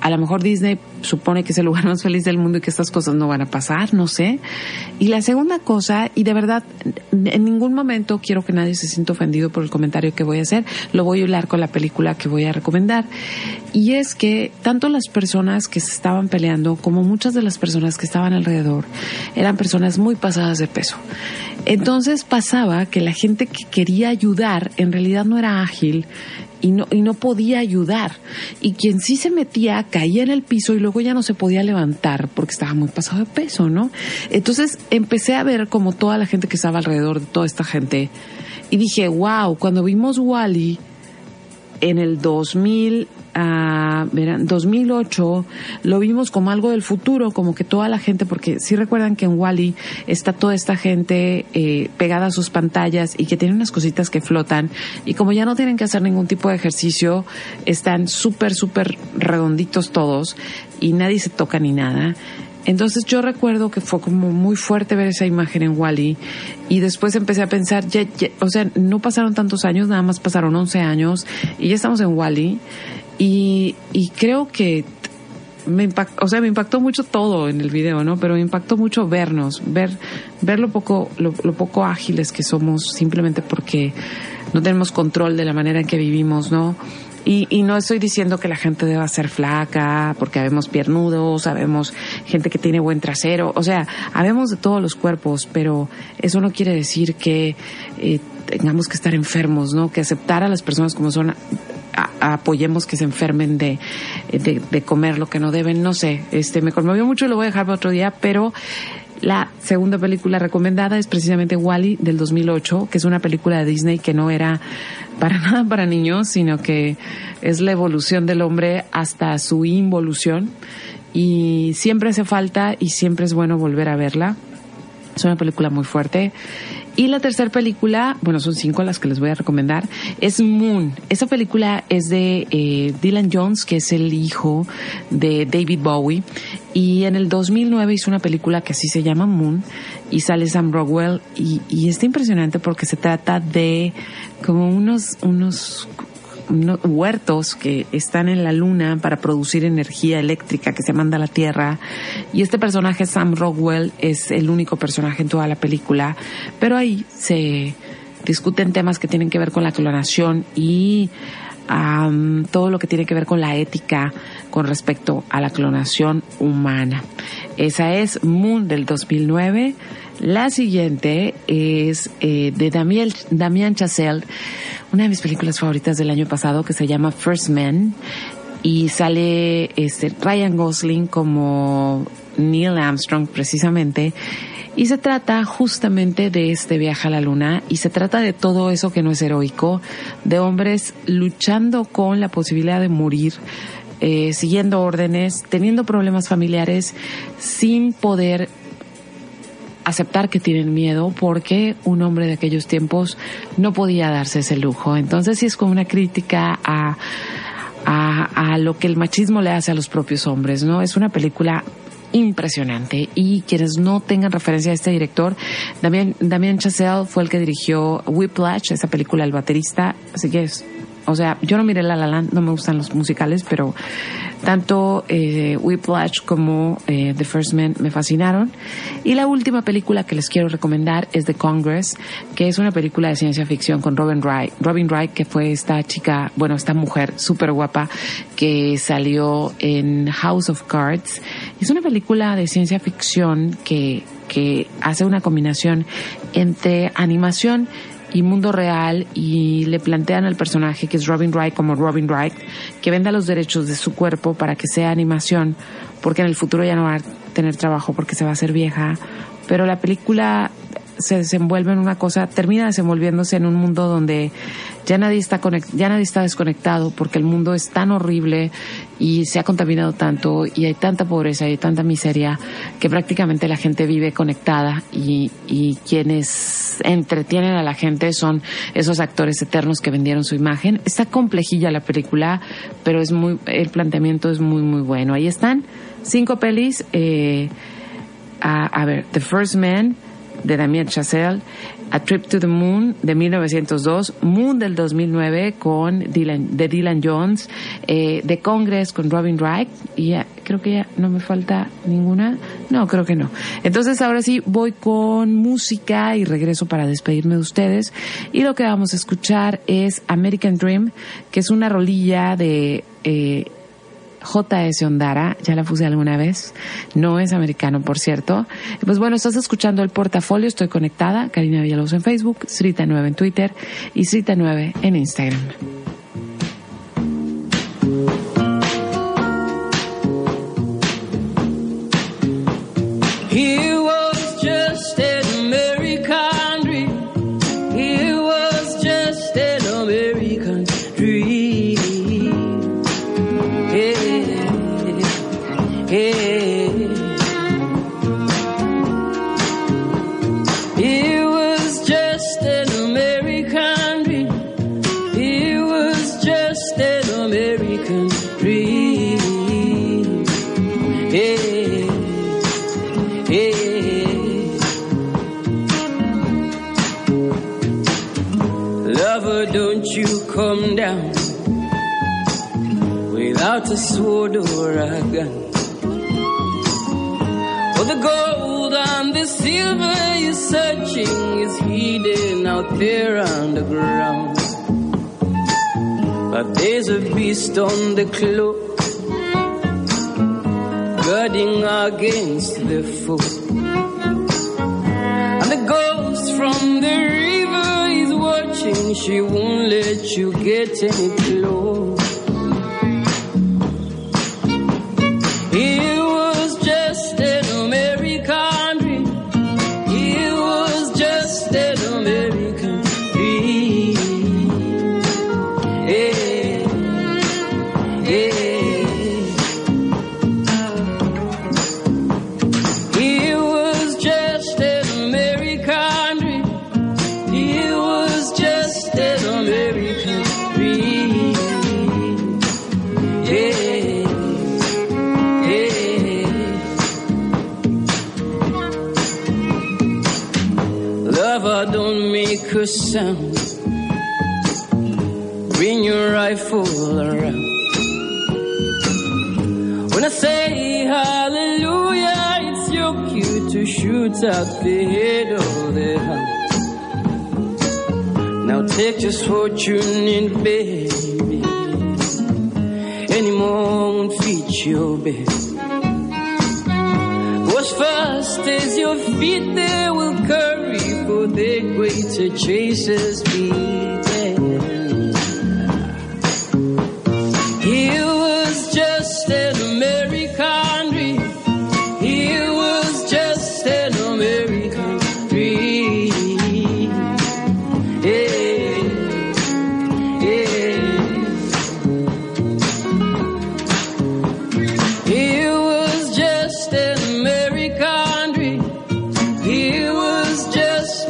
a lo mejor Disney supone que es el lugar más feliz del mundo y que estas cosas no van a pasar, no sé. Y la segunda cosa, y de verdad, en ningún momento quiero que nadie se sienta ofendido por el comentario que voy a hacer, lo voy a hablar con la película que voy a recomendar. Y es que tanto las personas que se estaban peleando como muchas de las personas que estaban alrededor eran personas muy pasadas de peso. Entonces pasaba que la gente que quería ayudar en realidad no era ágil y no, y no podía ayudar. Y quien sí se metía caía en el piso y luego ya no se podía levantar porque estaba muy pasado de peso, ¿no? Entonces empecé a ver como toda la gente que estaba alrededor de toda esta gente y dije, wow, cuando vimos Wally en el 2000 a, verán, 2008 lo vimos como algo del futuro, como que toda la gente, porque si recuerdan que en Wally está toda esta gente eh, pegada a sus pantallas y que tiene unas cositas que flotan y como ya no tienen que hacer ningún tipo de ejercicio, están súper, súper redonditos todos y nadie se toca ni nada. Entonces yo recuerdo que fue como muy fuerte ver esa imagen en Wally y después empecé a pensar, ya, o sea, no pasaron tantos años, nada más pasaron 11 años y ya estamos en Wally y, y creo que me impactó, o sea, me impactó mucho todo en el video, ¿no? Pero me impactó mucho vernos, ver, ver lo poco, lo, poco ágiles que somos simplemente porque no tenemos control de la manera en que vivimos, ¿no? Y, y, no estoy diciendo que la gente deba ser flaca, porque habemos piernudos, habemos gente que tiene buen trasero, o sea, habemos de todos los cuerpos, pero eso no quiere decir que eh, tengamos que estar enfermos, ¿no? Que aceptar a las personas como son, apoyemos que se enfermen de, de, comer lo que no deben, no sé, este me conmovió mucho, lo voy a dejar para otro día, pero la segunda película recomendada es precisamente Wally del 2008, que es una película de Disney que no era para [LAUGHS] nada para niños, sino que es la evolución del hombre hasta su involución. Y siempre hace falta y siempre es bueno volver a verla. Es una película muy fuerte. Y la tercera película, bueno, son cinco las que les voy a recomendar, es Moon. Esa película es de eh, Dylan Jones, que es el hijo de David Bowie. Y en el 2009 hizo una película que así se llama Moon y sale Sam Rockwell y, y está impresionante porque se trata de como unos, unos huertos que están en la luna para producir energía eléctrica que se manda a la Tierra. Y este personaje, Sam Rockwell, es el único personaje en toda la película. Pero ahí se discuten temas que tienen que ver con la clonación y todo lo que tiene que ver con la ética con respecto a la clonación humana. Esa es Moon del 2009. La siguiente es eh, de Damiel, Damián Chazelle, una de mis películas favoritas del año pasado que se llama First Man. Y sale este Ryan Gosling como Neil Armstrong precisamente. Y se trata justamente de este viaje a la luna. Y se trata de todo eso que no es heroico, de hombres luchando con la posibilidad de morir, eh, siguiendo órdenes, teniendo problemas familiares, sin poder aceptar que tienen miedo porque un hombre de aquellos tiempos no podía darse ese lujo. Entonces sí es como una crítica a, a, lo que el machismo le hace a los propios hombres, ¿no? Es una película impresionante y quienes no tengan referencia a este director, Damien, Damien Chazelle fue el que dirigió Whiplash, esa película El baterista, así que es o sea, yo no miré La La Land, no me gustan los musicales, pero tanto eh, Whiplash como eh, The First Man me fascinaron. Y la última película que les quiero recomendar es The Congress, que es una película de ciencia ficción con Robin Wright. Robin Wright, que fue esta chica, bueno, esta mujer súper guapa que salió en House of Cards. Es una película de ciencia ficción que, que hace una combinación entre animación y mundo real y le plantean al personaje que es Robin Wright como Robin Wright que venda los derechos de su cuerpo para que sea animación porque en el futuro ya no va a tener trabajo porque se va a hacer vieja. Pero la película se desenvuelve en una cosa, termina desenvolviéndose en un mundo donde ya nadie está conect, ya nadie está desconectado porque el mundo es tan horrible y se ha contaminado tanto y hay tanta pobreza y hay tanta miseria que prácticamente la gente vive conectada y, y quienes entretienen a la gente son esos actores eternos que vendieron su imagen. Está complejilla la película, pero es muy, el planteamiento es muy muy bueno. Ahí están cinco pelis. Eh, a, a ver, The First Man de Damien Chazelle, A Trip to the Moon de 1902, Moon del 2009 con Dylan, de Dylan Jones, eh, The Congress con Robin Wright y ya, creo que ya no me falta ninguna. No, creo que no. Entonces ahora sí voy con música y regreso para despedirme de ustedes y lo que vamos a escuchar es American Dream, que es una rolilla de eh, J.S. Ondara, ya la puse alguna vez, no es americano, por cierto. Pues bueno, estás escuchando el portafolio, estoy conectada, Karina Villalobos en Facebook, Srita9 en Twitter y Srita9 en Instagram. A. For the gold and the silver you're searching is hidden out there underground. But there's a beast on the cloak, guarding against the foe. And the ghost from the river is watching, she won't let you get any close. Sound. Bring your rifle around. When I say hallelujah, it's your cue to shoot out the head of the house. Now take this fortune in baby. Any more won't fit your bed. What's fast as your feet they will for the greater chasers beaten.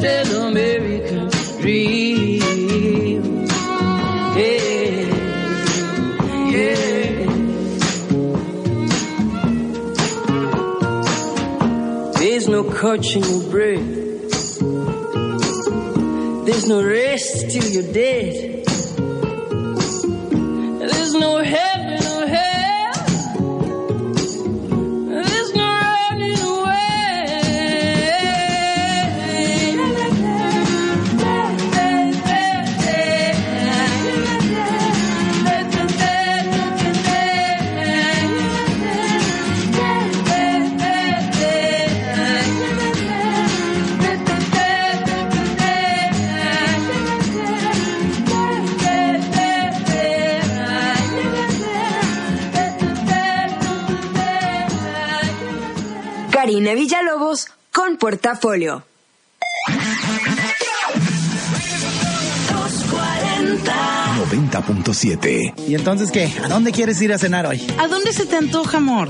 An American dream. Yeah, yeah. There's no catching your breath. There's no rest till you're dead. Karina Villalobos con Portafolio. 90.7. ¿Y entonces qué? ¿A dónde quieres ir a cenar hoy? ¿A dónde se te antoja, amor?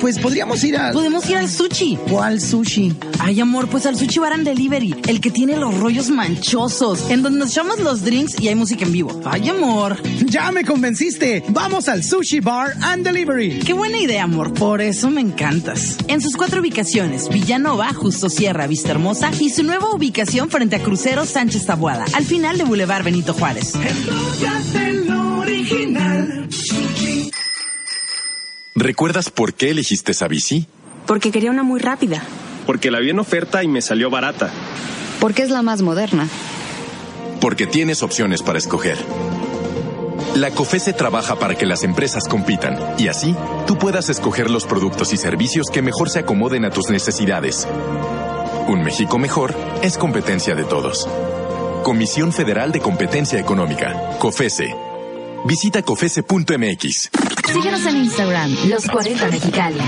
pues podríamos ir a... Podemos ir al sushi. ¿Cuál sushi? Ay, amor, pues al Sushi Bar and Delivery, el que tiene los rollos manchosos, en donde nos echamos los drinks y hay música en vivo. Ay, amor. Ya me convenciste. Vamos al Sushi Bar and Delivery. Qué buena idea, amor. Por eso me encantas. En sus cuatro ubicaciones, Villanova, Justo Sierra, Vista Hermosa y su nueva ubicación frente a Crucero Sánchez Tabuada, al final de Boulevard Benito Juárez. ¿Recuerdas por qué elegiste esa bici? Porque quería una muy rápida. Porque la vi en oferta y me salió barata. Porque es la más moderna. Porque tienes opciones para escoger. La COFESE trabaja para que las empresas compitan y así tú puedas escoger los productos y servicios que mejor se acomoden a tus necesidades. Un México mejor es competencia de todos. Comisión Federal de Competencia Económica, COFESE. Visita cofese.mx. Síguenos en Instagram, Los 40 Mexicali.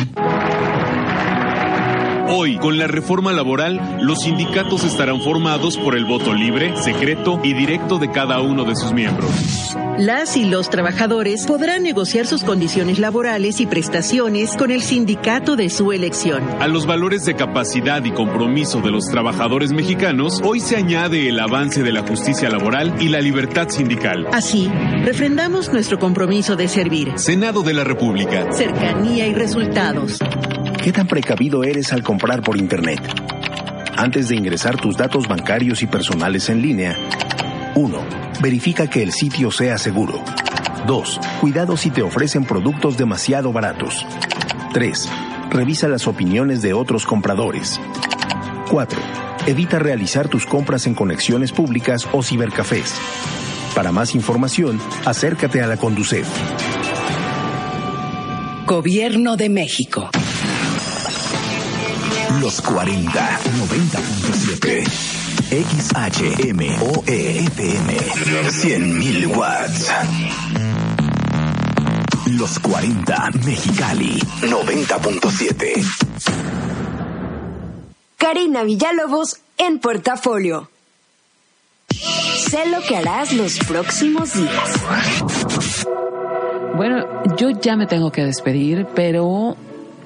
Hoy, con la reforma laboral, los sindicatos estarán formados por el voto libre, secreto y directo de cada uno de sus miembros. Las y los trabajadores podrán negociar sus condiciones laborales y prestaciones con el sindicato de su elección. A los valores de capacidad y compromiso de los trabajadores mexicanos, hoy se añade el avance de la justicia laboral y la libertad sindical. Así, refrendamos nuestro compromiso de servir. Senado de la República. Cercanía y resultados. ¿Qué tan precavido eres al comprar por Internet? Antes de ingresar tus datos bancarios y personales en línea, 1. Verifica que el sitio sea seguro. 2. Cuidado si te ofrecen productos demasiado baratos. 3. Revisa las opiniones de otros compradores. 4. Evita realizar tus compras en conexiones públicas o cibercafés. Para más información, acércate a la Conducef. Gobierno de México. Los 40, 90.7. XHMOE FM. 100.000 watts. Los 40, Mexicali. 90.7. Karina Villalobos en Portafolio. Sé lo que harás los próximos días. Bueno, yo ya me tengo que despedir, pero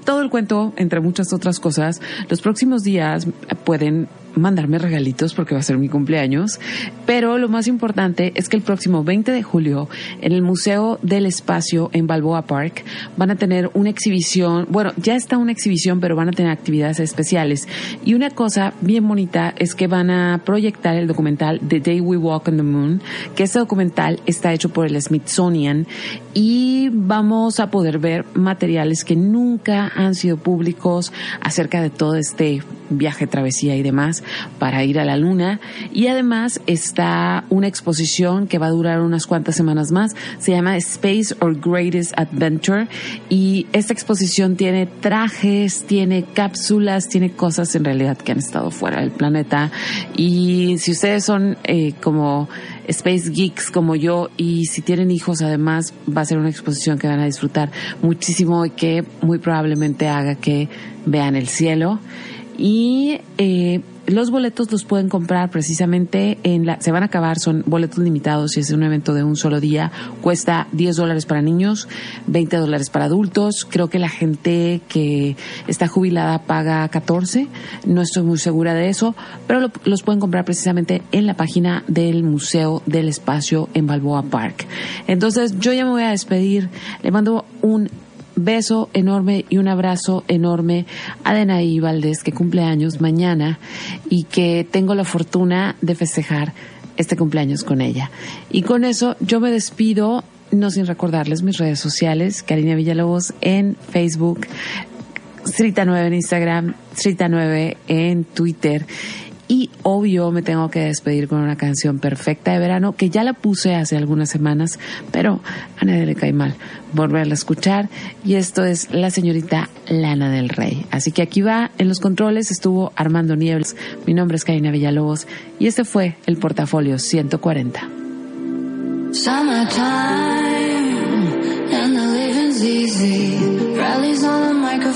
todo el cuento, entre muchas otras cosas, los próximos días pueden mandarme regalitos porque va a ser mi cumpleaños. Pero lo más importante es que el próximo 20 de julio en el Museo del Espacio en Balboa Park van a tener una exhibición, bueno, ya está una exhibición, pero van a tener actividades especiales. Y una cosa bien bonita es que van a proyectar el documental The Day We Walk on the Moon, que este documental está hecho por el Smithsonian y vamos a poder ver materiales que nunca han sido públicos acerca de todo este viaje, travesía y demás para ir a la luna. Y además está una exposición que va a durar unas cuantas semanas más. Se llama Space or Greatest Adventure. Y esta exposición tiene trajes, tiene cápsulas, tiene cosas en realidad que han estado fuera del planeta. Y si ustedes son eh, como Space Geeks como yo y si tienen hijos además va a ser una exposición que van a disfrutar muchísimo y que muy probablemente haga que vean el cielo y eh, los boletos los pueden comprar precisamente en la, se van a acabar, son boletos limitados y es un evento de un solo día, cuesta 10 dólares para niños, 20 dólares para adultos, creo que la gente que está jubilada paga 14, no estoy muy segura de eso, pero los pueden comprar precisamente en la página del Museo del Espacio en Balboa Park. Entonces yo ya me voy a despedir, le mando un beso enorme y un abrazo enorme a Denaí Valdés, que cumple años mañana y que tengo la fortuna de festejar este cumpleaños con ella. Y con eso yo me despido, no sin recordarles mis redes sociales, Karina Villalobos en Facebook, Strita 9 en Instagram, Strita 9 en Twitter y obvio me tengo que despedir con una canción perfecta de verano que ya la puse hace algunas semanas, pero a nadie le cae mal volverla a escuchar. Y esto es la señorita Lana del Rey. Así que aquí va, en los controles estuvo Armando Niebles. Mi nombre es Karina Villalobos y este fue el portafolio 140.